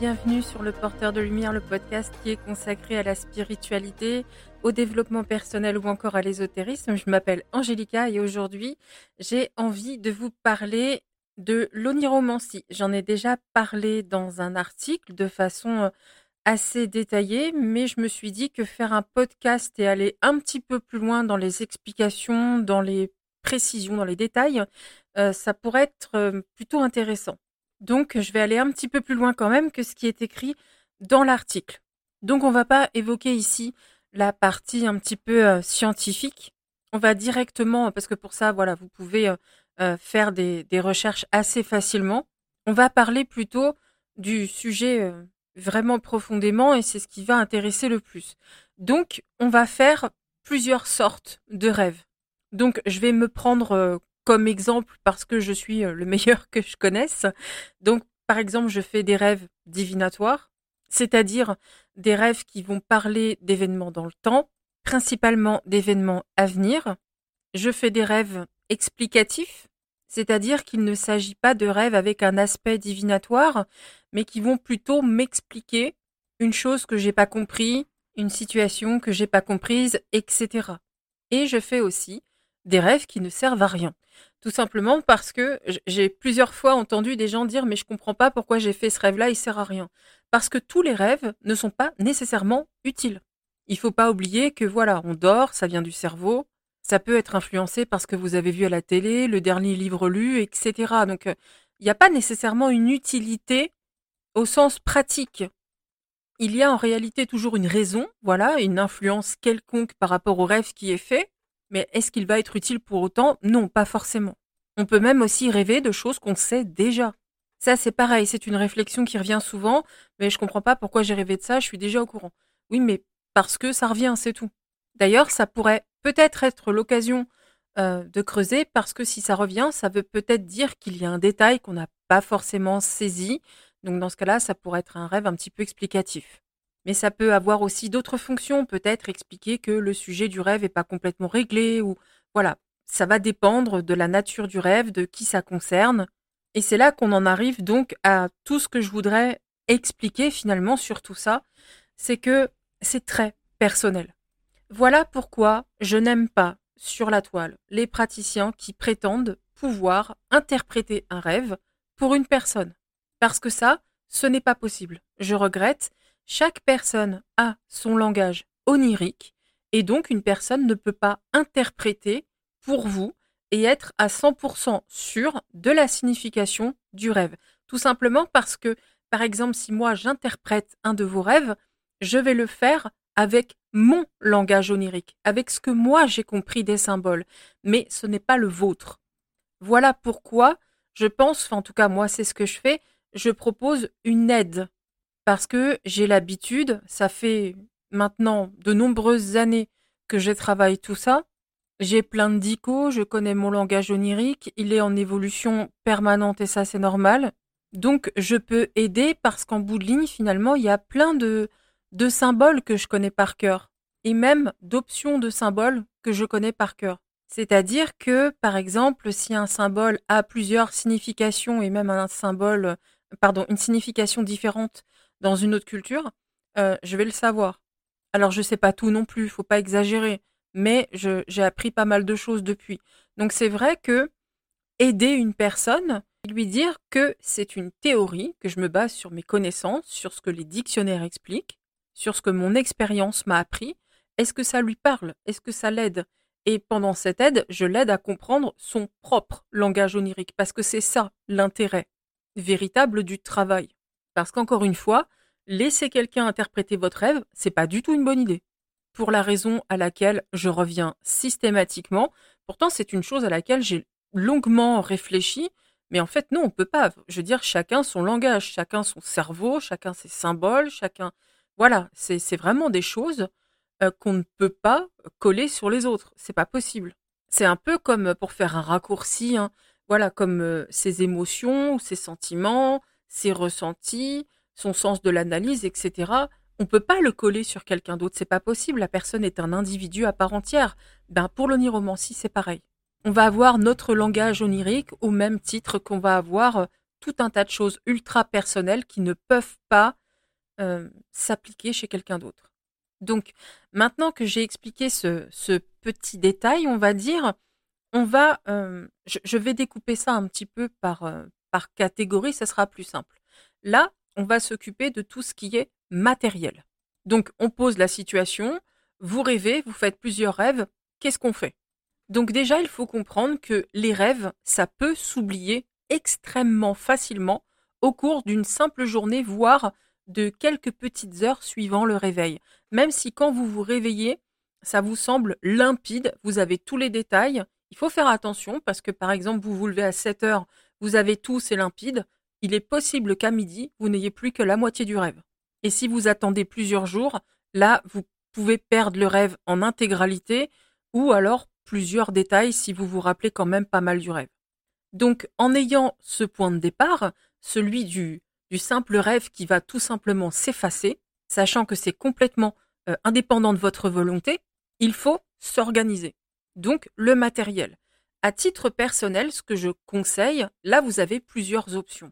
Bienvenue sur le Porteur de Lumière, le podcast qui est consacré à la spiritualité, au développement personnel ou encore à l'ésotérisme. Je m'appelle Angélica et aujourd'hui j'ai envie de vous parler de l'oniromancie. J'en ai déjà parlé dans un article de façon euh, assez détaillée, mais je me suis dit que faire un podcast et aller un petit peu plus loin dans les explications, dans les précisions, dans les détails, euh, ça pourrait être euh, plutôt intéressant. Donc, je vais aller un petit peu plus loin quand même que ce qui est écrit dans l'article. Donc, on va pas évoquer ici la partie un petit peu euh, scientifique. On va directement, parce que pour ça, voilà, vous pouvez faire des, recherches assez facilement. On va parler plutôt du sujet vraiment profondément et c'est ce qui va intéresser le plus. Donc, on va faire plusieurs sortes de rêves. Donc, je vais me prendre euh, comme exemple parce que je suis euh, le meilleur que je connaisse. Donc, par exemple, je fais des rêves divinatoires, c'est-à-dire des rêves qui vont parler d'événements dans le temps, principalement d'événements à venir. Je fais des rêves explicatifs, c'est-à-dire qu'il ne s'agit pas de rêves avec un aspect divinatoire, mais qui vont plutôt m'expliquer une chose que j'ai pas compris, une situation que j'ai pas comprise, etc. Et je fais aussi des rêves qui ne servent à rien. Tout simplement parce que j'ai plusieurs fois entendu des gens dire mais je comprends pas pourquoi j'ai fait ce rêve-là, il sert à rien. Parce que tous les rêves ne sont pas nécessairement utiles. Il faut pas oublier que voilà, on dort, ça vient du cerveau, ça peut être influencé par ce que vous avez vu à la télé, le dernier livre lu, etc. Donc euh, il n'y a pas nécessairement une utilité au sens pratique. Il y a en réalité toujours une raison, voilà, une influence quelconque par rapport au rêve qui est fait, mais est-ce qu'il va être utile pour autant? Non, pas forcément. On peut même aussi rêver de choses qu'on sait déjà. Ça, c'est pareil, c'est une réflexion qui revient souvent, mais je comprends pas pourquoi j'ai rêvé de ça, je suis déjà au courant. Oui, mais parce que ça revient, c'est tout. D'ailleurs, ça pourrait peut-être être, l'occasion euh, de creuser, parce que si ça revient, ça veut peut-être dire qu'il y a un détail qu'on n'a pas forcément saisi. Donc dans ce cas-là, ça pourrait être un rêve un petit peu explicatif. Mais ça peut avoir aussi d'autres fonctions, peut-être expliquer que le sujet du rêve n'est pas complètement réglé ou voilà, ça va dépendre de la nature du rêve, de qui ça concerne. Et c'est là qu'on en arrive donc à tout ce que je voudrais expliquer finalement sur tout ça, c'est que c'est très personnel. Voilà pourquoi je n'aime pas sur la toile les praticiens qui prétendent pouvoir interpréter un rêve pour une personne. Parce que ça, ce n'est pas possible. Je regrette, chaque personne a son langage onirique et donc une personne ne peut pas interpréter pour vous et être à 100% sûr de la signification du rêve. Tout simplement parce que, par exemple, si moi j'interprète un de vos rêves, je vais le faire avec mon langage onirique, avec ce que moi j'ai compris des symboles, mais ce n'est pas le vôtre. Voilà pourquoi je pense, en tout cas moi c'est ce que je fais, je propose une aide parce que j'ai l'habitude, ça fait maintenant de nombreuses années que je travaille tout ça. J'ai plein de dico, je connais mon langage onirique, il est en évolution permanente et ça c'est normal. Donc je peux aider parce qu'en bout de ligne finalement il y a plein de, de symboles que je connais par cœur et même d'options de symboles que je connais par cœur. C'est-à-dire que, par exemple, si un symbole a plusieurs significations et même un symbole, pardon, une signification différente dans une autre culture, euh, je vais le savoir. Alors je sais pas tout non plus, faut pas exagérer, mais j'ai appris pas mal de choses depuis. Donc c'est vrai que aider une personne, lui dire que c'est une théorie, que je me base sur mes connaissances, sur ce que les dictionnaires expliquent, sur ce que mon expérience m'a appris, est-ce que ça lui parle? Est-ce que ça l'aide? Et pendant cette aide, je l'aide à comprendre son propre langage onirique, parce que c'est ça l'intérêt véritable du travail. Parce qu'encore une fois, laisser quelqu'un interpréter votre rêve, c'est pas du tout une bonne idée. Pour la raison à laquelle je reviens systématiquement, pourtant c'est une chose à laquelle j'ai longuement réfléchi, mais en fait non, on peut pas. Je veux dire, chacun son langage, chacun son cerveau, chacun ses symboles, chacun. Voilà, c'est vraiment des choses euh, qu'on ne peut pas coller sur les autres. C'est pas possible. C'est un peu comme pour faire un raccourci, hein, voilà, comme euh, ses émotions ses sentiments, ses ressentis, son sens de l'analyse, etc. On peut pas le coller sur quelqu'un d'autre, c'est pas possible. La personne est un individu à part entière. Ben pour l'oniromancie, c'est pareil. On va avoir notre langage onirique au même titre qu'on va avoir tout un tas de choses ultra personnelles qui ne peuvent pas euh, s'appliquer chez quelqu'un d'autre. Donc, maintenant que j'ai expliqué ce, petit détail, on va dire, on va, euh, je, vais découper ça un petit peu par, euh, par catégorie, ça sera plus simple. Là, on va s'occuper de tout ce qui est matériel. Donc, on pose la situation, vous rêvez, vous faites plusieurs rêves, qu'est-ce qu'on fait? Donc déjà, il faut comprendre que les rêves, ça peut s'oublier extrêmement facilement au cours d'une simple journée, voire de quelques petites heures suivant le réveil. Même si quand vous vous réveillez, ça vous semble limpide, vous avez tous les détails, il faut faire attention parce que par exemple, vous vous levez à 7 heures, vous avez tout, c'est limpide. Il est possible qu'à midi, vous n'ayez plus que la moitié du rêve. Et si vous attendez plusieurs jours, là, vous pouvez perdre le rêve en intégralité ou alors plusieurs détails si vous vous rappelez quand même pas mal du rêve. Donc, en ayant ce point de départ, celui du, simple rêve qui va tout simplement s'effacer, sachant que c'est complètement euh, indépendant de votre volonté, il faut s'organiser. Donc, le matériel. À titre personnel, ce que je conseille, là, vous avez plusieurs options.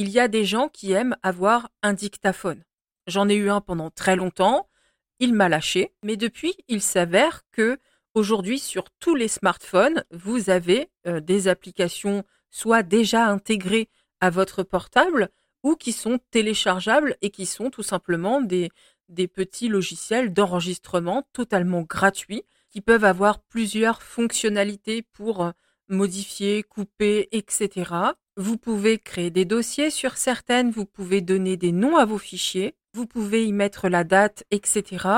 Il y a des gens qui aiment avoir un dictaphone. J'en ai eu un pendant très longtemps. Il m'a lâché, mais depuis, il s'avère que aujourd'hui, sur tous les smartphones, vous avez euh, des applications soit déjà intégrées à votre portable ou qui sont téléchargeables et qui sont tout simplement des, petits logiciels d'enregistrement totalement gratuits qui peuvent avoir plusieurs fonctionnalités pour euh, modifier, couper, etc. Vous pouvez créer des dossiers sur certaines, vous pouvez donner des noms à vos fichiers, vous pouvez y mettre la date, etc.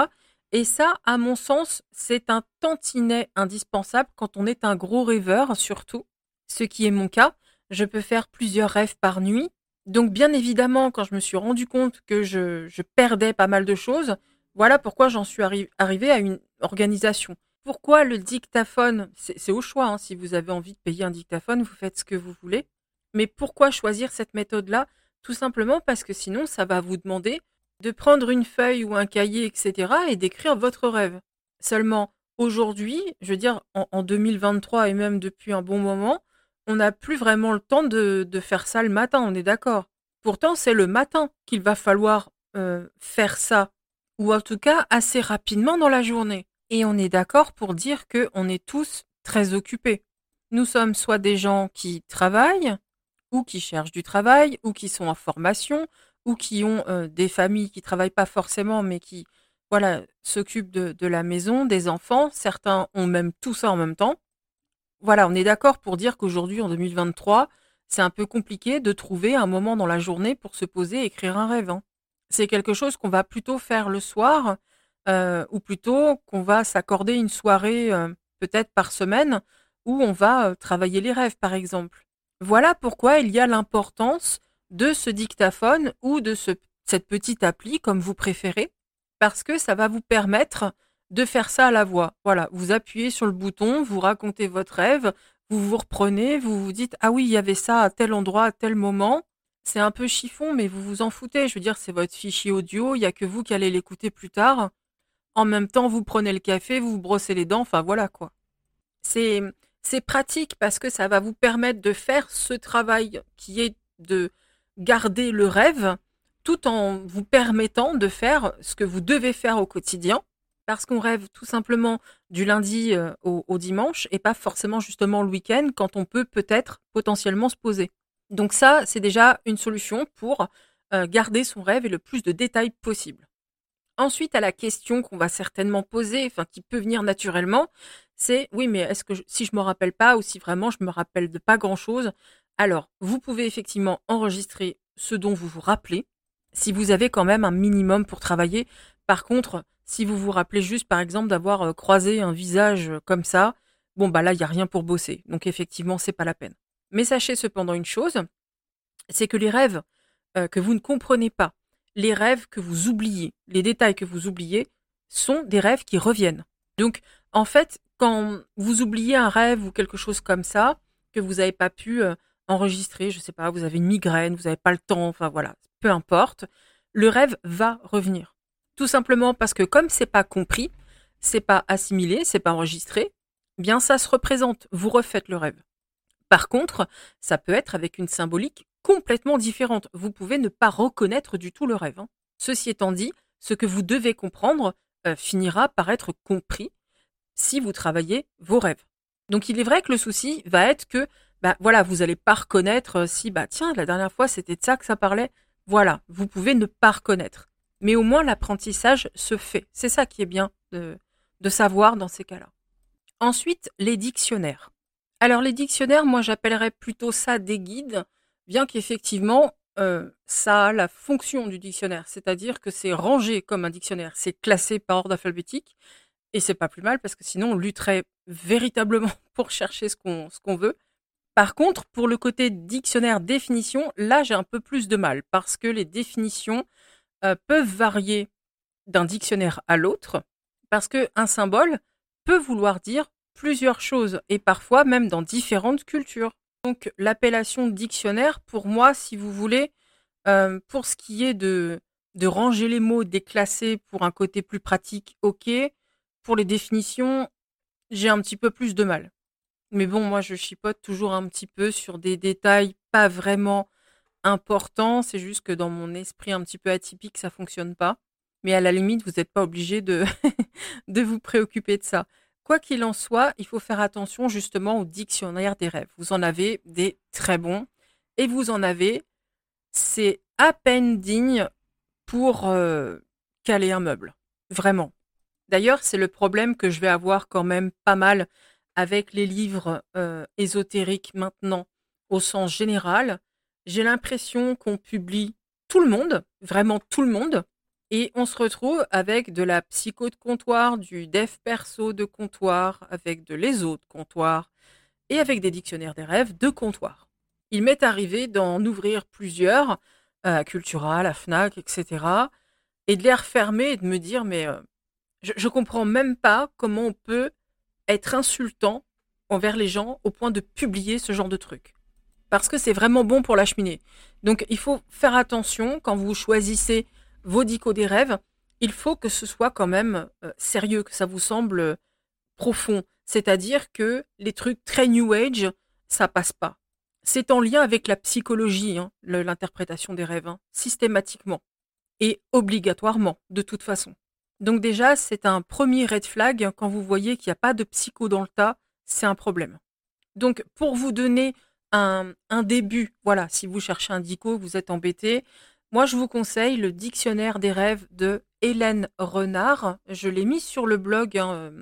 Et ça, à mon sens, c'est un tantinet indispensable quand on est un gros rêveur, surtout, ce qui est mon cas. Je peux faire plusieurs rêves par nuit. Donc, bien évidemment, quand je me suis rendu compte que je, perdais pas mal de choses, voilà pourquoi j'en suis arrivé à une organisation. Pourquoi le dictaphone? C'est au choix. Hein. Si vous avez envie de payer un dictaphone, vous faites ce que vous voulez. Mais pourquoi choisir cette méthode-là? Tout simplement parce que sinon, ça va vous demander de prendre une feuille ou un cahier, etc., et d'écrire votre rêve. Seulement, aujourd'hui, je veux dire, en, 2023 et même depuis un bon moment, on n'a plus vraiment le temps de, faire ça le matin, on est d'accord. Pourtant, c'est le matin qu'il va falloir euh, faire ça, ou en tout cas assez rapidement dans la journée. Et on est d'accord pour dire qu'on est tous très occupés. Nous sommes soit des gens qui travaillent, ou qui cherchent du travail, ou qui sont en formation, ou qui ont euh, des familles qui travaillent pas forcément, mais qui voilà s'occupent de, la maison, des enfants. Certains ont même tout ça en même temps. Voilà, on est d'accord pour dire qu'aujourd'hui, en 2023, c'est un peu compliqué de trouver un moment dans la journée pour se poser et écrire un rêve. Hein. C'est quelque chose qu'on va plutôt faire le soir, euh, ou plutôt qu'on va s'accorder une soirée euh, peut-être par semaine où on va travailler les rêves, par exemple. Voilà pourquoi il y a l'importance de ce dictaphone ou de cette petite appli, comme vous préférez, parce que ça va vous permettre de faire ça à la voix. Voilà, vous appuyez sur le bouton, vous racontez votre rêve, vous vous reprenez, vous vous dites ah oui, il y avait ça à tel endroit, à tel moment. C'est un peu chiffon, mais vous vous en foutez. Je veux dire, c'est votre fichier audio, il n'y a que vous qui allez l'écouter plus tard. En même temps, vous prenez le café, vous vous brossez les dents, enfin voilà quoi. C'est c'est pratique parce que ça va vous permettre de faire ce travail qui est de garder le rêve tout en vous permettant de faire ce que vous devez faire au quotidien, parce qu'on rêve tout simplement du lundi euh, au, dimanche et pas forcément justement le week-end quand on peut peut-être potentiellement se poser. Donc ça, c'est déjà une solution pour euh, garder son rêve et le plus de détails possible. Ensuite, à la question qu'on va certainement poser, enfin qui peut venir naturellement, c'est oui, mais est-ce que si je me rappelle pas ou si vraiment je me rappelle de pas grand-chose, alors, vous pouvez effectivement enregistrer ce dont vous vous rappelez, si vous avez quand même un minimum pour travailler. Par contre, si vous vous rappelez juste, par exemple, d'avoir euh, croisé un visage euh, comme ça, bon, bah là, il n'y a rien pour bosser. Donc, effectivement, c'est pas la peine. Mais sachez cependant une chose, c'est que les rêves euh, que vous ne comprenez pas, les rêves que vous oubliez, les détails que vous oubliez, sont des rêves qui reviennent. Donc, en fait, quand vous oubliez un rêve ou quelque chose comme ça, que vous n'avez pas pu enregistrer, je sais pas, vous avez une migraine, vous n'avez pas le temps, enfin voilà, peu importe, le rêve va revenir. Tout simplement parce que comme c'est pas compris, c'est pas assimilé, c'est pas enregistré, bien ça se représente, vous refaites le rêve. Par contre, ça peut être avec une symbolique complètement différentes. Vous pouvez ne pas reconnaître du tout le rêve. hein. Ceci étant dit, ce que vous devez comprendre euh, finira par être compris si vous travaillez vos rêves. Donc il est vrai que le souci va être que bah voilà, vous allez pas reconnaître euh, si bah tiens, la dernière fois c'était de ça que ça parlait. Voilà, vous pouvez ne pas reconnaître. Mais au moins l'apprentissage se fait. C'est ça qui est bien de, savoir dans ces cas-là. Ensuite, les dictionnaires. Alors les dictionnaires, moi j'appellerais plutôt ça des guides, bien qu'effectivement euh, ça a la fonction du dictionnaire, c'est-à-dire que c'est rangé comme un dictionnaire, c'est classé par ordre alphabétique, et c'est pas plus mal parce que sinon on lutterait véritablement pour chercher ce qu'on veut. Par contre, pour le côté dictionnaire définition, là j'ai un peu plus de mal parce que les définitions euh, peuvent varier d'un dictionnaire à l'autre, parce que un symbole peut vouloir dire plusieurs choses et parfois même dans différentes cultures. Donc l'appellation dictionnaire, pour moi, si vous voulez, euh, pour ce qui est de, de ranger les mots, déclasser pour un côté plus pratique, ok. Pour les définitions, j'ai un petit peu plus de mal. Mais bon, moi, je chipote toujours un petit peu sur des détails pas vraiment importants. C'est juste que dans mon esprit un petit peu atypique, ça fonctionne pas. Mais à la limite, vous n'êtes pas obligé de, vous préoccuper de ça. Quoi qu'il en soit, il faut faire attention justement au dictionnaire des rêves. Vous en avez des très bons et vous en avez, c'est à peine digne pour euh, caler un meuble. Vraiment. D'ailleurs, c'est le problème que je vais avoir quand même pas mal avec les livres euh, ésotériques maintenant au sens général. J'ai l'impression qu'on publie tout le monde, vraiment tout le monde, et on se retrouve avec de la psycho de comptoir, du dev perso de comptoir, avec de l'éso de comptoir, et avec des dictionnaires des rêves de comptoir. Il m'est arrivé d'en ouvrir plusieurs, à Cultura, à la FNAC, etc., et de les refermer et de me dire, mais euh, je, comprends même pas comment on peut être insultant envers les gens au point de publier ce genre de truc. Parce que c'est vraiment bon pour la cheminée. Donc il faut faire attention quand vous choisissez vos dicos des rêves, il faut que ce soit quand même euh, sérieux, que ça vous semble euh, profond. C'est-à-dire que les trucs très New Age, ça passe pas. C'est en lien avec la psychologie, hein, l'interprétation des rêves, hein, systématiquement et obligatoirement, de toute façon. Donc déjà, c'est un premier red flag. Quand vous voyez qu'il n'y a pas de psycho dans le tas, c'est un problème. Donc pour vous donner un, début, voilà, si vous cherchez un dico, vous êtes embêté, moi je vous conseille le dictionnaire des rêves de Hélène Renard. Je l'ai mis sur le blog hein,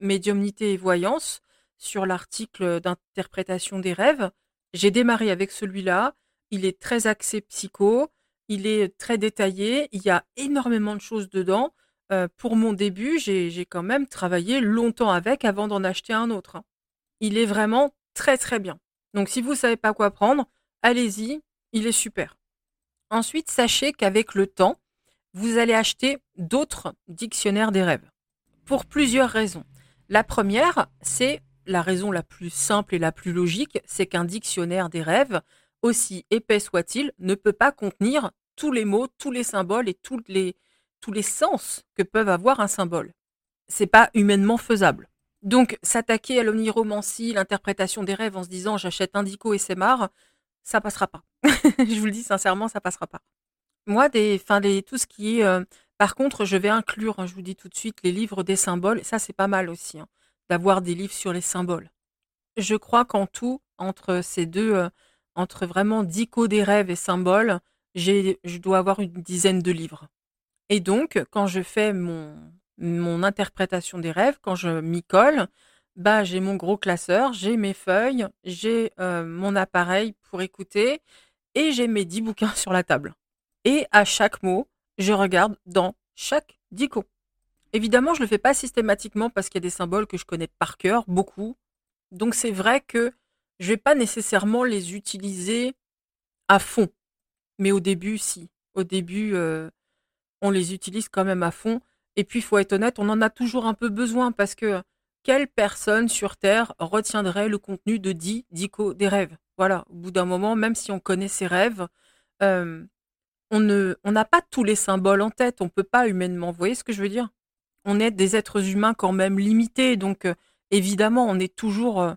Médiumnité et Voyance, sur l'article d'interprétation des rêves. J'ai démarré avec celui-là. Il est très axé psycho, il est très détaillé, il y a énormément de choses dedans. Euh, pour mon début, j'ai quand même travaillé longtemps avec avant d'en acheter un autre. hein. Il est vraiment très très bien. Donc si vous ne savez pas quoi prendre, allez-y, il est super. Ensuite, sachez qu'avec le temps, vous allez acheter d'autres dictionnaires des rêves. Pour plusieurs raisons. La première, c'est la raison la plus simple et la plus logique, c'est qu'un dictionnaire des rêves, aussi épais soit-il, ne peut pas contenir tous les mots, tous les symboles et tous les, tous les sens que peuvent avoir un symbole. C'est pas humainement faisable. Donc, s'attaquer à l'omniromancie, l'interprétation des rêves en se disant j'achète un dico et c'est marre, ça passera pas. je vous le dis sincèrement, ça passera pas. Moi, des, fin, des, tout ce qui euh, par contre, je vais inclure, hein, je vous dis tout de suite, les livres des symboles. Ça, c'est pas mal aussi, hein, d'avoir des livres sur les symboles. Je crois qu'en tout, entre ces deux, euh, entre vraiment dico des rêves et symboles, je dois avoir une dizaine de livres. Et donc, quand je fais mon, interprétation des rêves, quand je m'y colle, bah, j'ai mon gros classeur, j'ai mes feuilles, j'ai euh, mon appareil pour écouter et j'ai mes 10 bouquins sur la table. Et à chaque mot, je regarde dans chaque dico. Évidemment, je le fais pas systématiquement parce qu'il y a des symboles que je connais par cœur, beaucoup. Donc c'est vrai que je vais pas nécessairement les utiliser à fond. Mais au début, si. Au début, euh, on les utilise quand même à fond. Et puis, il faut être honnête, on en a toujours un peu besoin parce que quelle personne sur Terre retiendrait le contenu de 10 dico des rêves? Voilà, au bout d'un moment, même si on connaît ses rêves, on ne, on n'a pas tous les symboles en tête, on peut pas humainement. Vous voyez ce que je veux dire? On est des êtres humains quand même limités, donc euh, évidemment, on est toujours, euh,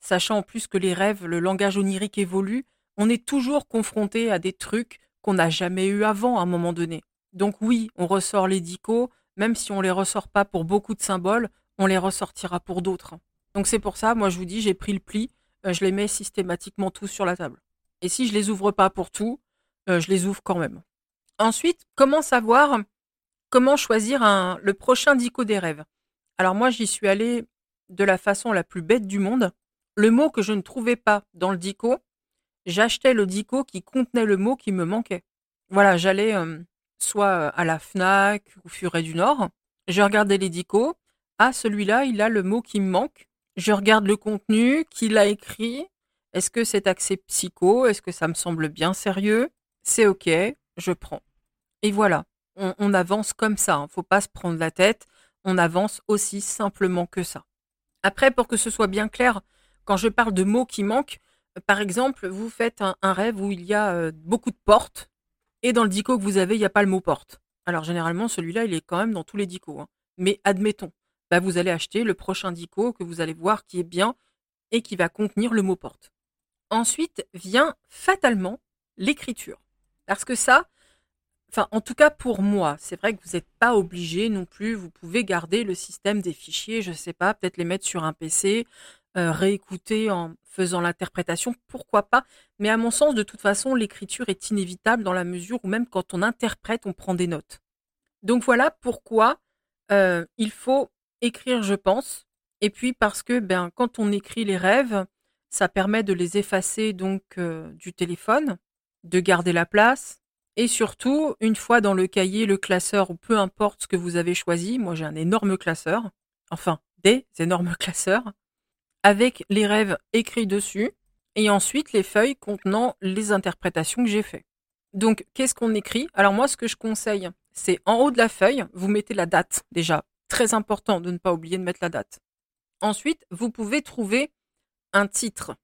sachant en plus que les rêves, le langage onirique évolue, on est toujours confronté à des trucs qu'on n'a jamais eu avant à un moment donné. Donc oui, on ressort les dicos, même si on les ressort pas pour beaucoup de symboles, on les ressortira pour d'autres. Donc c'est pour ça, moi je vous dis, j'ai pris le pli, euh, je les mets systématiquement tous sur la table. Et si je les ouvre pas pour tout, euh, je les ouvre quand même. Ensuite, comment savoir comment choisir le prochain dico des rêves? Alors moi j'y suis allée de la façon la plus bête du monde. Le mot que je ne trouvais pas dans le dico, j'achetais le dico qui contenait le mot qui me manquait. Voilà, j'allais euh, soit à la FNAC ou Furet du Nord, je regardais les dicos, ah celui-là il a le mot qui me manque, je regarde le contenu, qui l'a écrit, est-ce que c'est axé psycho, est-ce que ça me semble bien sérieux, c'est ok, je prends. Et voilà, on, avance comme ça, ne hein. faut pas se prendre la tête, on avance aussi simplement que ça. Après, pour que ce soit bien clair, quand je parle de mots qui manquent, par exemple, vous faites un, rêve où il y a euh, beaucoup de portes, et dans le dico que vous avez, il n'y a pas le mot porte. Alors généralement, celui-là, il est quand même dans tous les dicos. Hein. Mais admettons, bah, vous allez acheter le prochain dico que vous allez voir qui est bien et qui va contenir le mot porte. Ensuite vient fatalement l'écriture. Parce que ça, enfin en tout cas pour moi, c'est vrai que vous n'êtes pas obligé non plus, vous pouvez garder le système des fichiers, je ne sais pas, peut-être les mettre sur un PC, euh, réécouter en faisant l'interprétation, pourquoi pas. Mais à mon sens, de toute façon, l'écriture est inévitable dans la mesure où même quand on interprète, on prend des notes. Donc voilà pourquoi euh, il faut écrire, je pense. Et puis parce que ben, quand on écrit les rêves, ça permet de les effacer donc euh, du téléphone, de garder la place. Et surtout, une fois dans le cahier, le classeur, ou peu importe ce que vous avez choisi, moi j'ai un énorme classeur, enfin des énormes classeurs, avec les rêves écrits dessus et ensuite les feuilles contenant les interprétations que j'ai faites. Donc, qu'est-ce qu'on écrit? Alors moi, ce que je conseille, c'est en haut de la feuille, vous mettez la date déjà. Très important de ne pas oublier de mettre la date. Ensuite, vous pouvez trouver un titre.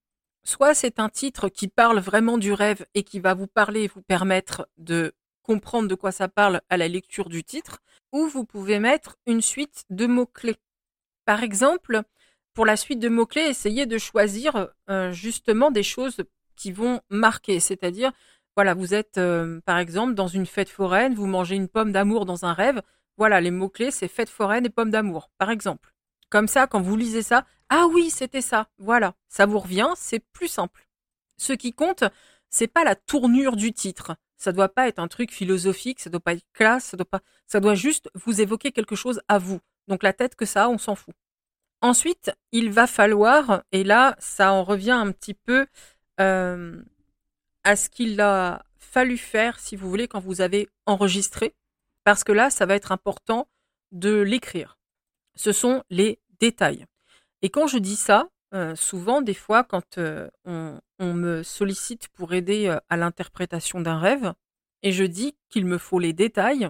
Soit c'est un titre qui parle vraiment du rêve et qui va vous parler et vous permettre de comprendre de quoi ça parle à la lecture du titre, ou vous pouvez mettre une suite de mots-clés. Par exemple, pour la suite de mots-clés, essayez de choisir euh, justement des choses qui vont marquer. C'est-à-dire, voilà, vous êtes euh, par exemple dans une fête foraine, vous mangez une pomme d'amour dans un rêve. Voilà, les mots-clés, c'est fête foraine et pomme d'amour, par exemple. Comme ça, quand vous lisez ça, ah oui, c'était ça. Voilà, ça vous revient, c'est plus simple. Ce qui compte, c'est pas la tournure du titre. Ça doit pas être un truc philosophique, ça doit pas être classe, ça doit pas, ça doit juste vous évoquer quelque chose à vous. Donc la tête que ça on s'en fout. Ensuite, il va falloir, et là, ça en revient un petit peu euh, à ce qu'il a fallu faire, si vous voulez, quand vous avez enregistré, parce que là, ça va être important de l'écrire. Ce sont les détails. Et quand je dis ça, euh, souvent, des fois, quand euh, on, me sollicite pour aider à l'interprétation d'un rêve, et je dis qu'il me faut les détails,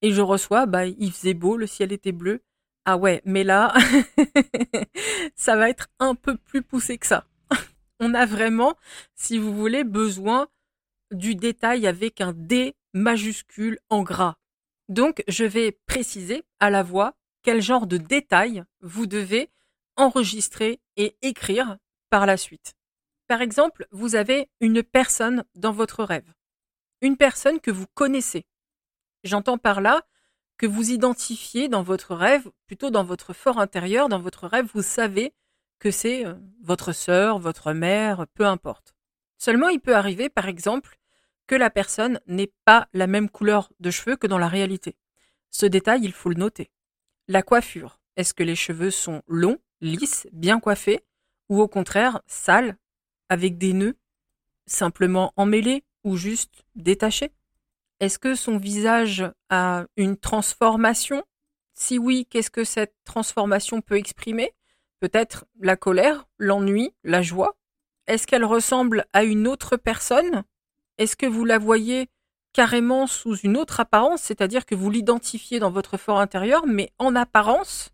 et je reçois, bah, il faisait beau, le ciel était bleu, ah ouais, mais là, ça va être un peu plus poussé que ça. On a vraiment, si vous voulez, besoin du détail avec un D majuscule en gras. Donc, je vais préciser à la voix quel genre de détail vous devez enregistrer et écrire par la suite. Par exemple, vous avez une personne dans votre rêve. Une personne que vous connaissez. J'entends par là que vous identifiez dans votre rêve, plutôt dans votre fort intérieur, dans votre rêve, vous savez que c'est euh, votre sœur, votre mère, peu importe. Seulement, il peut arriver, par exemple, que la personne n'ait pas la même couleur de cheveux que dans la réalité. Ce détail, il faut le noter. La coiffure. Est-ce que les cheveux sont longs, lisses, bien coiffés, ou au contraire, sales, avec des nœuds, simplement emmêlés ou juste détachés? Est-ce que son visage a une transformation? Si oui, qu'est-ce que cette transformation peut exprimer? Peut-être la colère, l'ennui, la joie? Est-ce qu'elle ressemble à une autre personne? Est-ce que vous la voyez carrément sous une autre apparence, c'est-à-dire que vous l'identifiez dans votre fort intérieur, mais en apparence,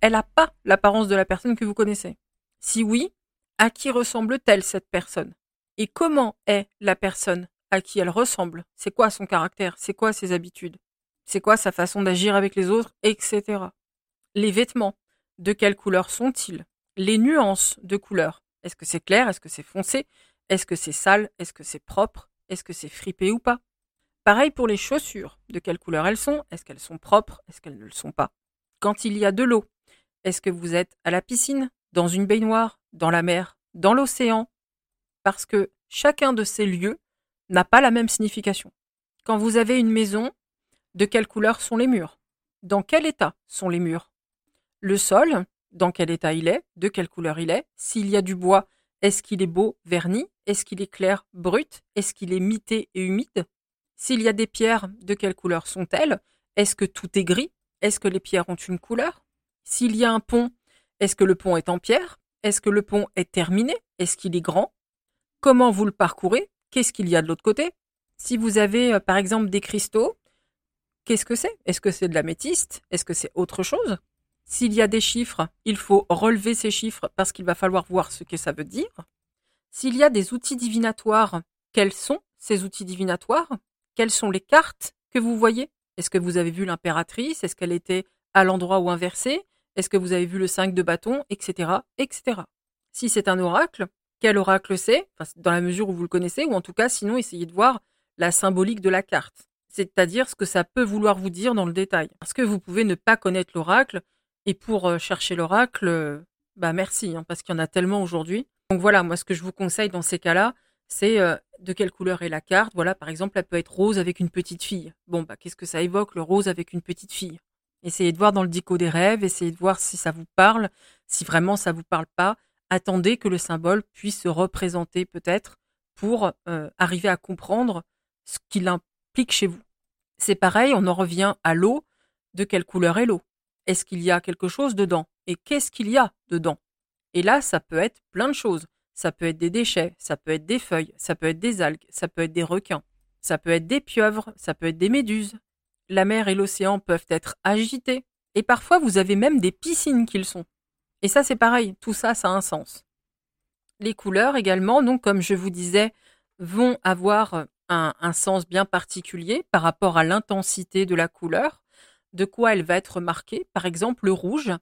elle n'a pas l'apparence de la personne que vous connaissez. Si oui, à qui ressemble-t-elle cette personne? Et comment est la personne? À qui elle ressemble, c'est quoi son caractère, c'est quoi ses habitudes, c'est quoi sa façon d'agir avec les autres, etc. Les vêtements, de quelle couleur sont-ils? Les nuances de couleurs, est-ce que c'est clair, est-ce que c'est foncé? Est-ce que c'est sale? Est-ce que c'est propre? Est-ce que c'est fripé ou pas? Pareil pour les chaussures. De quelle couleur elles sont? Est-ce qu'elles sont propres? Est-ce qu'elles ne le sont pas? Quand il y a de l'eau, est-ce que vous êtes à la piscine, dans une baignoire, dans la mer, dans l'océan? Parce que chacun de ces lieux n'a pas la même signification. Quand vous avez une maison, de quelle couleur sont les murs? Dans quel état sont les murs? Le sol, dans quel état il est? De quelle couleur il est? S'il y a du bois, est-ce qu'il est beau, verni? Est-ce qu'il est clair, brut? Est-ce qu'il est mité et humide? S'il y a des pierres, de quelle couleur sont-elles? Est-ce que tout est gris? Est-ce que les pierres ont une couleur? S'il y a un pont, est-ce que le pont est en pierre? Est-ce que le pont est terminé? Est-ce qu'il est grand? Comment vous le parcourez? Qu'est-ce qu'il y a de l'autre côté? Si vous avez euh, par exemple des cristaux, qu'est-ce que c'est? Est-ce que c'est de la métiste Est-ce que c'est autre chose? S'il y a des chiffres, il faut relever ces chiffres parce qu'il va falloir voir ce que ça veut dire. S'il y a des outils divinatoires, quels sont ces outils divinatoires? Quelles sont les cartes que vous voyez? Est-ce que vous avez vu l'impératrice? Est-ce qu'elle était à l'endroit où inversée? Est-ce que vous avez vu le 5 de bâton? Etc. etc. Si c'est un oracle, quel oracle c'est, dans la mesure où vous le connaissez, ou en tout cas, sinon, essayez de voir la symbolique de la carte, c'est-à-dire ce que ça peut vouloir vous dire dans le détail. Parce que vous pouvez ne pas connaître l'oracle, et pour euh, chercher l'oracle, euh, bah merci, hein, parce qu'il y en a tellement aujourd'hui. Donc voilà, moi, ce que je vous conseille dans ces cas-là, c'est euh, de quelle couleur est la carte. Voilà, par exemple, elle peut être rose avec une petite fille. Bon, bah, qu'est-ce que ça évoque, le rose avec une petite fille? Essayez de voir dans le dico des rêves, essayez de voir si ça vous parle, si vraiment ça vous parle pas attendez que le symbole puisse se représenter peut-être pour euh, arriver à comprendre ce qu'il implique chez vous. C'est pareil, on en revient à l'eau. De quelle couleur est l'eau? Est-ce qu'il y a quelque chose dedans? Et qu'est-ce qu'il y a dedans? Et là, ça peut être plein de choses. Ça peut être des déchets, ça peut être des feuilles, ça peut être des algues, ça peut être des requins, ça peut être des pieuvres, ça peut être des méduses. La mer et l'océan peuvent être agités. Et parfois, vous avez même des piscines qu'ils sont. Et ça, c'est pareil, tout ça, ça a un sens. Les couleurs également, donc comme je vous disais, vont avoir un, un sens bien particulier par rapport à l'intensité de la couleur, de quoi elle va être marquée? Par exemple, le rouge,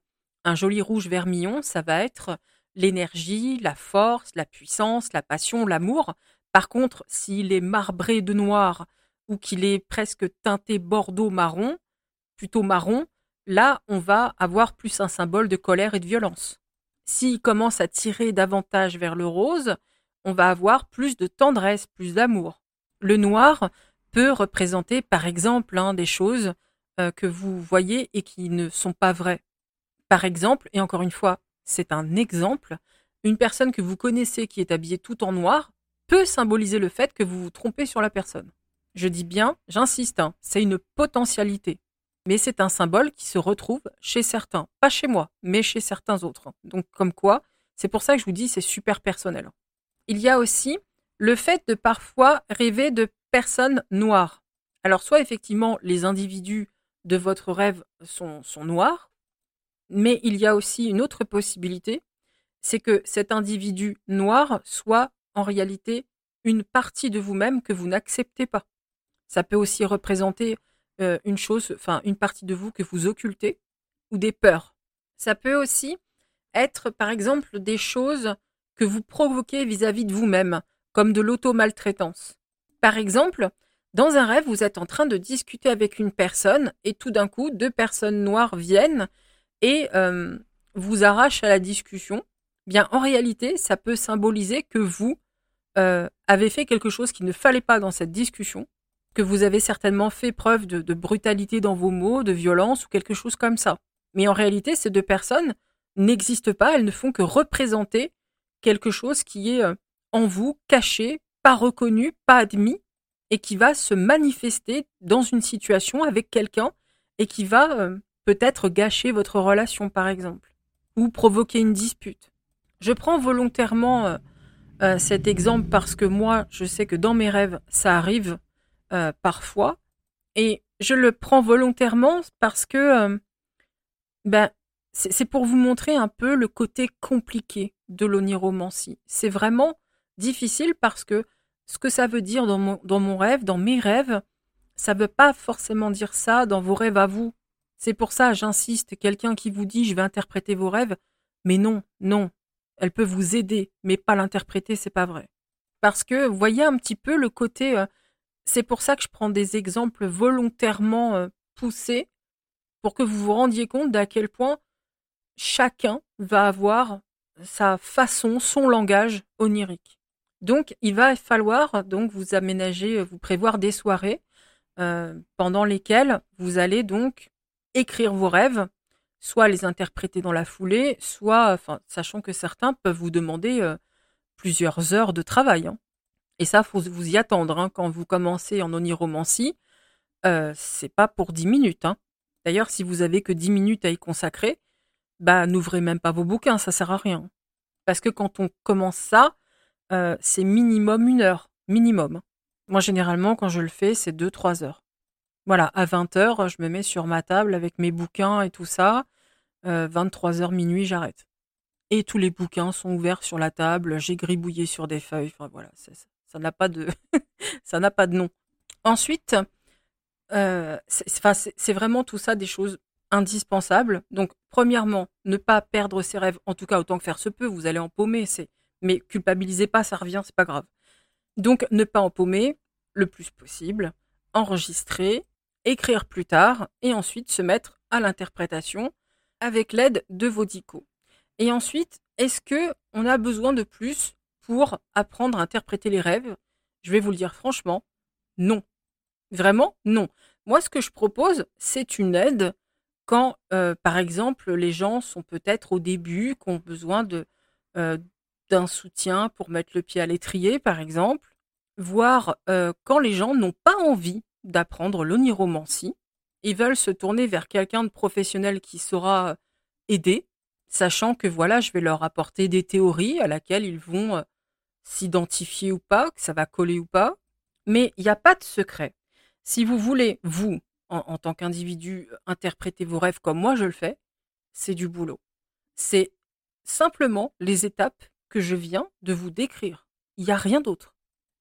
un joli rouge vermillon, ça va être l'énergie, la force, la puissance, la passion, l'amour. Par contre, s'il est marbré de noir ou qu'il est presque teinté bordeaux marron, plutôt marron, là, on va avoir plus un symbole de colère et de violence. S'il commence à tirer davantage vers le rose, on va avoir plus de tendresse, plus d'amour. Le noir peut représenter, par exemple, hein, des choses euh, que vous voyez et qui ne sont pas vraies. Par exemple, et encore une fois, c'est un exemple, une personne que vous connaissez qui est habillée tout en noir peut symboliser le fait que vous vous trompez sur la personne. Je dis bien, j'insiste, hein, c'est une potentialité mais c'est un symbole qui se retrouve chez certains, pas chez moi, mais chez certains autres. Donc comme quoi, c'est pour ça que je vous dis c'est super personnel. Il y a aussi le fait de parfois rêver de personnes noires. Alors soit effectivement les individus de votre rêve sont, sont noirs, mais il y a aussi une autre possibilité, c'est que cet individu noir soit en réalité une partie de vous-même que vous n'acceptez pas. Ça peut aussi représenter euh, une chose, enfin une partie de vous que vous occultez ou des peurs. Ça peut aussi être, par exemple, des choses que vous provoquez vis-à-vis de vous-même, comme de l'auto-maltraitance. Par exemple, dans un rêve, vous êtes en train de discuter avec une personne et tout d'un coup, deux personnes noires viennent et euh, vous arrachent à la discussion. Bien, en réalité, ça peut symboliser que vous euh, avez fait quelque chose qui ne fallait pas dans cette discussion que vous avez certainement fait preuve de, brutalité dans vos mots, de violence ou quelque chose comme ça. Mais en réalité, ces deux personnes n'existent pas, elles ne font que représenter quelque chose qui est euh, en vous, caché, pas reconnu, pas admis, et qui va se manifester dans une situation avec quelqu'un et qui va euh, peut-être gâcher votre relation, par exemple, ou provoquer une dispute. Je prends volontairement euh, cet exemple parce que moi, je sais que dans mes rêves, ça arrive euh, parfois. Et je le prends volontairement parce que euh, ben, c'est pour vous montrer un peu le côté compliqué de l'oniromancie. C'est vraiment difficile parce que ce que ça veut dire dans mon, dans mon rêve, dans mes rêves, ça ne veut pas forcément dire ça dans vos rêves à vous. C'est pour ça, j'insiste, quelqu'un qui vous dit je vais interpréter vos rêves, mais non, non, elle peut vous aider, mais pas l'interpréter, c'est pas vrai. Parce que voyez un petit peu le côté. Euh, c'est pour ça que je prends des exemples volontairement euh, poussés pour que vous vous rendiez compte d'à quel point chacun va avoir sa façon, son langage onirique. Donc, il va falloir donc vous aménager, vous prévoir des soirées euh, pendant lesquelles vous allez donc écrire vos rêves, soit les interpréter dans la foulée, soit, enfin, sachant que certains peuvent vous demander euh, plusieurs heures de travail. Hein. Et ça, faut vous y attendre. Hein. Quand vous commencez en oniromancie, euh, c'est pas pour dix minutes. Hein. D'ailleurs, si vous avez que dix minutes à y consacrer, bah n'ouvrez même pas vos bouquins, ça sert à rien. Parce que quand on commence ça, euh, c'est minimum une heure, minimum. Moi, généralement, quand je le fais, c'est deux, trois heures. Voilà, à 20 heures, je me mets sur ma table avec mes bouquins et tout ça. 23 euh, heures minuit, j'arrête. Et tous les bouquins sont ouverts sur la table. J'ai gribouillé sur des feuilles. Enfin voilà, ça n'a pas de, ça n'a pas de nom. Ensuite, euh, c'est vraiment tout ça des choses indispensables. Donc, premièrement, ne pas perdre ses rêves, en tout cas autant que faire se peut. Vous allez en paumer, c'est, mais culpabilisez pas, ça revient, c'est pas grave. Donc, ne pas empaumer le plus possible, enregistrer, écrire plus tard, et ensuite se mettre à l'interprétation avec l'aide de vos dicos. Et ensuite, est-ce que on a besoin de plus pour apprendre à interpréter les rêves Je vais vous le dire franchement, non. Vraiment, non. Moi, ce que je propose, c'est une aide quand, euh, par exemple, les gens sont peut-être au début, qui ont besoin euh, d'un soutien pour mettre le pied à l'étrier, par exemple, voire euh, quand les gens n'ont pas envie d'apprendre l'oniromancie, ils veulent se tourner vers quelqu'un de professionnel qui saura aider, sachant que voilà, je vais leur apporter des théories à laquelle ils vont s'identifier ou pas, que ça va coller ou pas. Mais il n'y a pas de secret. Si vous voulez, vous, en, tant qu'individu, interpréter vos rêves comme moi je le fais, c'est du boulot. C'est simplement les étapes que je viens de vous décrire. Il n'y a rien d'autre.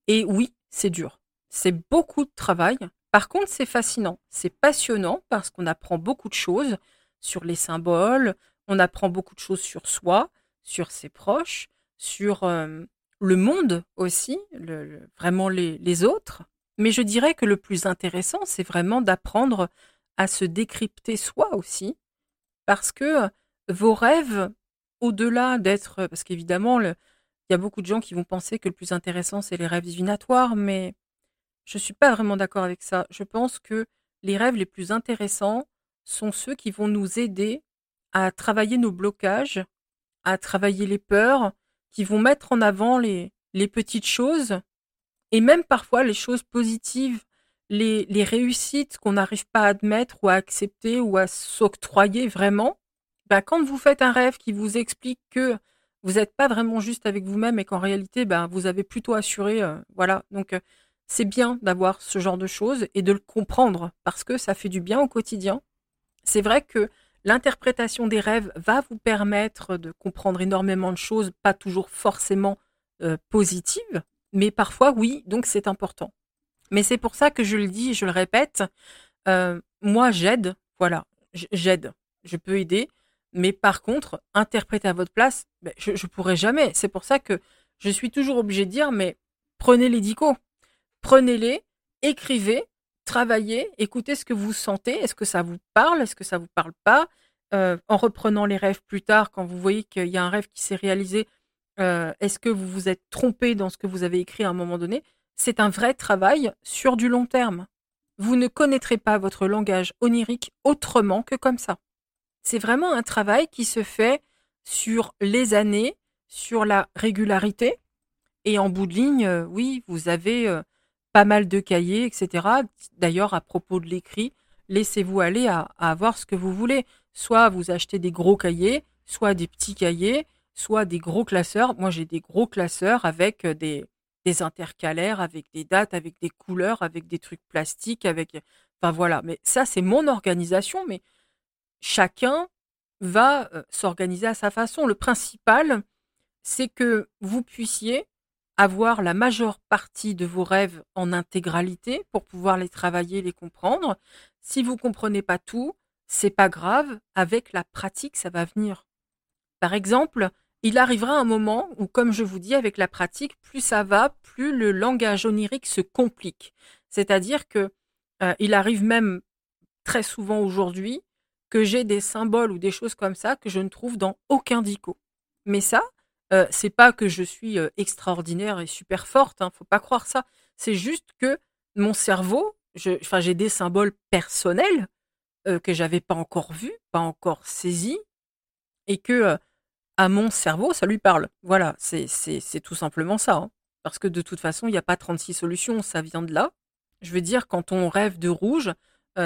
Et oui, c'est dur. C'est beaucoup de travail. Par contre, c'est fascinant. C'est passionnant parce qu'on apprend beaucoup de choses sur les symboles, on apprend beaucoup de choses sur soi, sur ses proches, sur euh, le monde aussi, vraiment les, autres. Mais je dirais que le plus intéressant, c'est vraiment d'apprendre à se décrypter soi aussi, parce que vos rêves, au-delà d'être, parce qu'évidemment, il y a beaucoup de gens qui vont penser que le plus intéressant, c'est les rêves divinatoires, mais je ne suis pas vraiment d'accord avec ça. Je pense que les rêves les plus intéressants sont ceux qui vont nous aider à travailler nos blocages, à travailler les peurs, qui vont mettre en avant les, petites choses et même parfois les choses positives, les, les réussites qu'on n'arrive pas à admettre ou à accepter ou à s'octroyer vraiment. Bah, quand vous faites un rêve qui vous explique que vous n'êtes pas vraiment juste avec vous-même et qu'en réalité, bah, vous avez plutôt assuré, euh, voilà. Donc, euh, c'est bien d'avoir ce genre de choses et de le comprendre parce que ça fait du bien au quotidien. C'est vrai que L'interprétation des rêves va vous permettre de comprendre énormément de choses, pas toujours forcément euh, positives, mais parfois oui, donc c'est important. Mais c'est pour ça que je le dis je le répète, euh, moi j'aide, voilà, j'aide, je peux aider, mais par contre, interpréter à votre place, ben, je ne pourrai jamais. C'est pour ça que je suis toujours obligée de dire, mais prenez les dicos, prenez-les, écrivez, travaillez, écoutez ce que vous sentez. Est-ce que ça vous parle? Est-ce que ça vous parle pas? Euh, En reprenant les rêves plus tard, quand vous voyez qu'il y a un rêve qui s'est réalisé, euh, est-ce que vous vous êtes trompé dans ce que vous avez écrit à un moment donné? C'est un vrai travail sur du long terme. Vous ne connaîtrez pas votre langage onirique autrement que comme ça. C'est vraiment un travail qui se fait sur les années, sur la régularité. Et en bout de ligne, euh, oui, vous avez pas mal de cahiers, etc. D'ailleurs, à propos de l'écrit, laissez-vous aller à, avoir ce que vous voulez. Soit vous achetez des gros cahiers, soit des petits cahiers, soit des gros classeurs. Moi, j'ai des gros classeurs avec euh, des, intercalaires, avec des dates, avec des couleurs, avec des trucs plastiques, avec. Enfin voilà. Mais ça, c'est mon organisation. Mais chacun va euh, s'organiser à sa façon. Le principal, c'est que vous puissiez avoir la majeure partie de vos rêves en intégralité pour pouvoir les travailler, les comprendre. Si vous comprenez pas tout, c'est pas grave, avec la pratique, ça va venir. Par exemple, il arrivera un moment où, comme je vous dis, avec la pratique, plus ça va, plus le langage onirique se complique. C'est-à-dire que euh, il arrive même très souvent aujourd'hui que j'ai des symboles ou des choses comme ça que je ne trouve dans aucun dico. Mais ça, euh, c'est pas que je suis euh, extraordinaire et super forte, hein, faut pas croire ça. C'est juste que mon cerveau, enfin j'ai des symboles personnels euh, que j'avais pas encore vus, pas encore saisis, et que à mon cerveau ça lui parle. Voilà, c'est tout simplement ça. Hein. Parce que de toute façon, il n'y a pas 36 solutions, ça vient de là. Je veux dire, quand on rêve de rouge,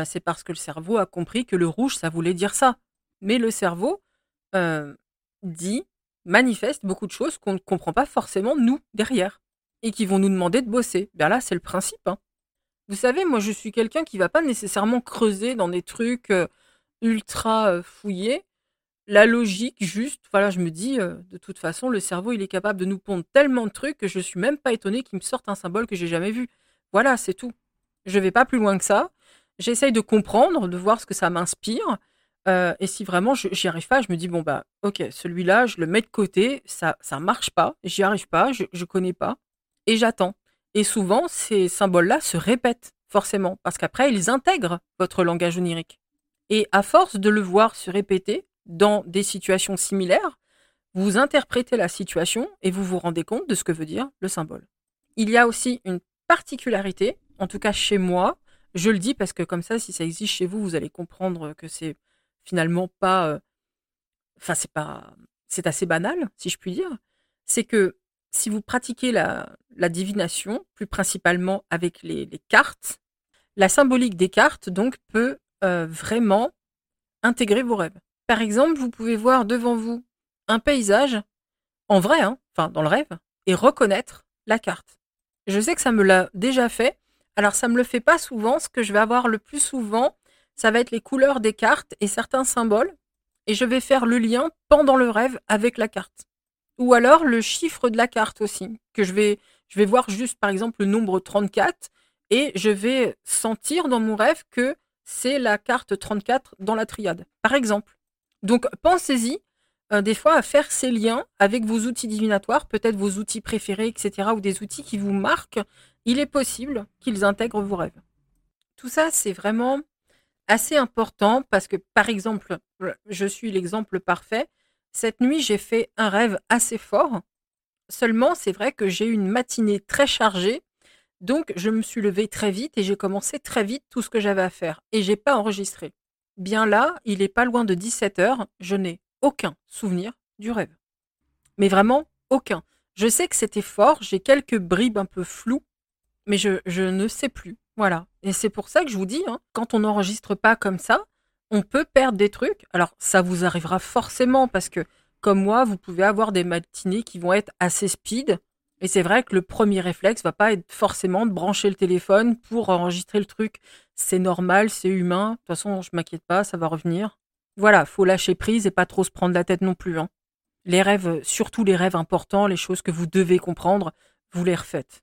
c'est parce que le cerveau a compris que le rouge, ça voulait dire ça. Mais le cerveau dit manifeste beaucoup de choses qu'on ne comprend pas forcément nous derrière et qui vont nous demander de bosser. Ben là, c'est le principe. Hein. Vous savez, moi, je suis quelqu'un qui va pas nécessairement creuser dans des trucs euh, ultra euh, fouillés. La logique, juste, voilà, je me dis, euh, de toute façon, le cerveau, il est capable de nous pondre tellement de trucs que je suis même pas étonné qu'il me sorte un symbole que j'ai jamais vu. Voilà, c'est tout. Je vais pas plus loin que ça. J'essaye de comprendre, de voir ce que ça m'inspire. Euh, et si vraiment j'y arrive pas, je me dis bon bah ok, celui-là, je le mets de côté, ça ça marche pas, j'y arrive pas, je je connais pas et j'attends. Et souvent ces symboles-là se répètent forcément parce qu'après ils intègrent votre langage onirique. Et à force de le voir se répéter dans des situations similaires, vous interprétez la situation et vous vous rendez compte de ce que veut dire le symbole. Il y a aussi une particularité, en tout cas chez moi, je le dis parce que comme ça, si ça existe chez vous, vous allez comprendre que c'est finalement pas. Euh, enfin, c'est pas. C'est assez banal, si je puis dire. C'est que si vous pratiquez la, divination, plus principalement avec les, cartes, la symbolique des cartes, donc, peut euh, vraiment intégrer vos rêves. Par exemple, vous pouvez voir devant vous un paysage, en vrai, hein, enfin, dans le rêve, et reconnaître la carte. Je sais que ça me l'a déjà fait. Alors, ça me le fait pas souvent. Ce que je vais avoir le plus souvent, ça va être les couleurs des cartes et certains symboles. Et je vais faire le lien pendant le rêve avec la carte. Ou alors le chiffre de la carte aussi, que je vais, voir juste par exemple le nombre 34 et je vais sentir dans mon rêve que c'est la carte 34 dans la triade, par exemple. Donc pensez-y euh, des fois à faire ces liens avec vos outils divinatoires, peut-être vos outils préférés, etc., ou des outils qui vous marquent. Il est possible qu'ils intègrent vos rêves. Tout ça, c'est vraiment assez important parce que, par exemple, je suis l'exemple parfait. Cette nuit, j'ai fait un rêve assez fort. Seulement, c'est vrai que j'ai eu une matinée très chargée. Donc, je me suis levée très vite et j'ai commencé très vite tout ce que j'avais à faire. Et j'ai pas enregistré. Bien là, il est pas loin de 17 heures. Je n'ai aucun souvenir du rêve. Mais vraiment aucun. Je sais que c'était fort. J'ai quelques bribes un peu floues. Mais je, je ne sais plus. Voilà. Et c'est pour ça que je vous dis, hein, quand on n'enregistre pas comme ça, on peut perdre des trucs. Alors, ça vous arrivera forcément parce que, comme moi, vous pouvez avoir des matinées qui vont être assez speed. Et c'est vrai que le premier réflexe va pas être forcément de brancher le téléphone pour enregistrer le truc. C'est normal, c'est humain. De toute façon, je m'inquiète pas, ça va revenir. Voilà, faut lâcher prise et pas trop se prendre la tête non plus. Hein. Les rêves, surtout les rêves importants, les choses que vous devez comprendre, vous les refaites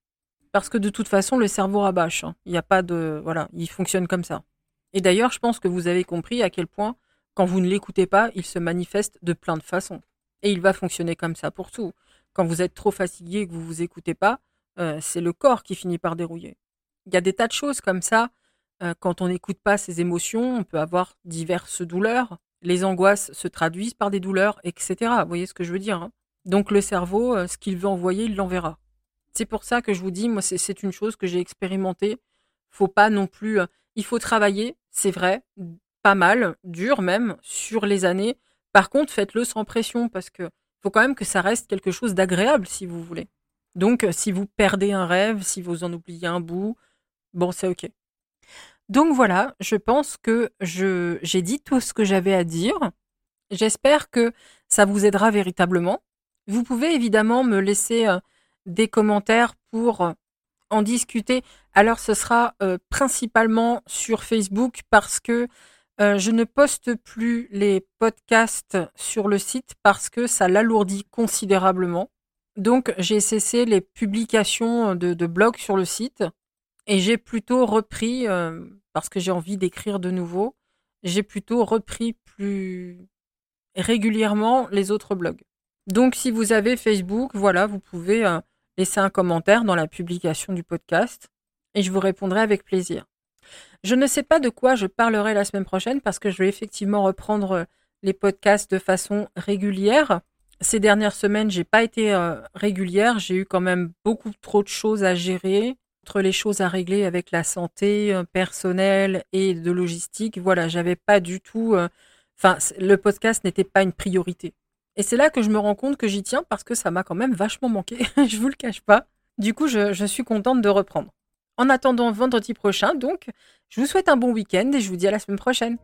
parce que de toute façon, le cerveau rabâche. Hein. Il n'y a pas de. Voilà, il fonctionne comme ça. Et d'ailleurs, je pense que vous avez compris à quel point, quand vous ne l'écoutez pas, il se manifeste de plein de façons. Et il va fonctionner comme ça pour tout. Quand vous êtes trop fatigué et que vous vous écoutez pas, euh, c'est le corps qui finit par dérouiller. Il y a des tas de choses comme ça. Euh, quand on n'écoute pas ses émotions, on peut avoir diverses douleurs. Les angoisses se traduisent par des douleurs, etc. Vous voyez ce que je veux dire hein Donc le cerveau, euh, ce qu'il veut envoyer, il l'enverra. C'est pour ça que je vous dis, moi, c'est une chose que j'ai expérimentée. Faut pas non plus. Euh, il faut travailler, c'est vrai, pas mal, dur même, sur les années. Par contre, faites-le sans pression parce que faut quand même que ça reste quelque chose d'agréable si vous voulez. Donc, euh, si vous perdez un rêve, si vous en oubliez un bout, bon, c'est ok. Donc voilà, je pense que j'ai dit tout ce que j'avais à dire. J'espère que ça vous aidera véritablement. Vous pouvez évidemment me laisser euh, des commentaires pour en discuter. Alors ce sera euh, principalement sur Facebook parce que euh, je ne poste plus les podcasts sur le site parce que ça l'alourdit considérablement. Donc j'ai cessé les publications de, blogs sur le site et j'ai plutôt repris, euh, parce que j'ai envie d'écrire de nouveau, j'ai plutôt repris plus régulièrement les autres blogs. Donc si vous avez Facebook, voilà, vous pouvez euh, laisser un commentaire dans la publication du podcast et je vous répondrai avec plaisir. Je ne sais pas de quoi je parlerai la semaine prochaine parce que je vais effectivement reprendre euh, les podcasts de façon régulière. Ces dernières semaines, j'ai pas été euh, régulière, j'ai eu quand même beaucoup trop de choses à gérer, entre les choses à régler avec la santé personnelle et de logistique. Voilà, j'avais pas du tout enfin le podcast n'était pas une priorité. Et c'est là que je me rends compte que j'y tiens parce que ça m'a quand même vachement manqué, je vous le cache pas. Du coup, je, suis contente de reprendre. En attendant vendredi prochain, donc, je vous souhaite un bon week-end et je vous dis à la semaine prochaine.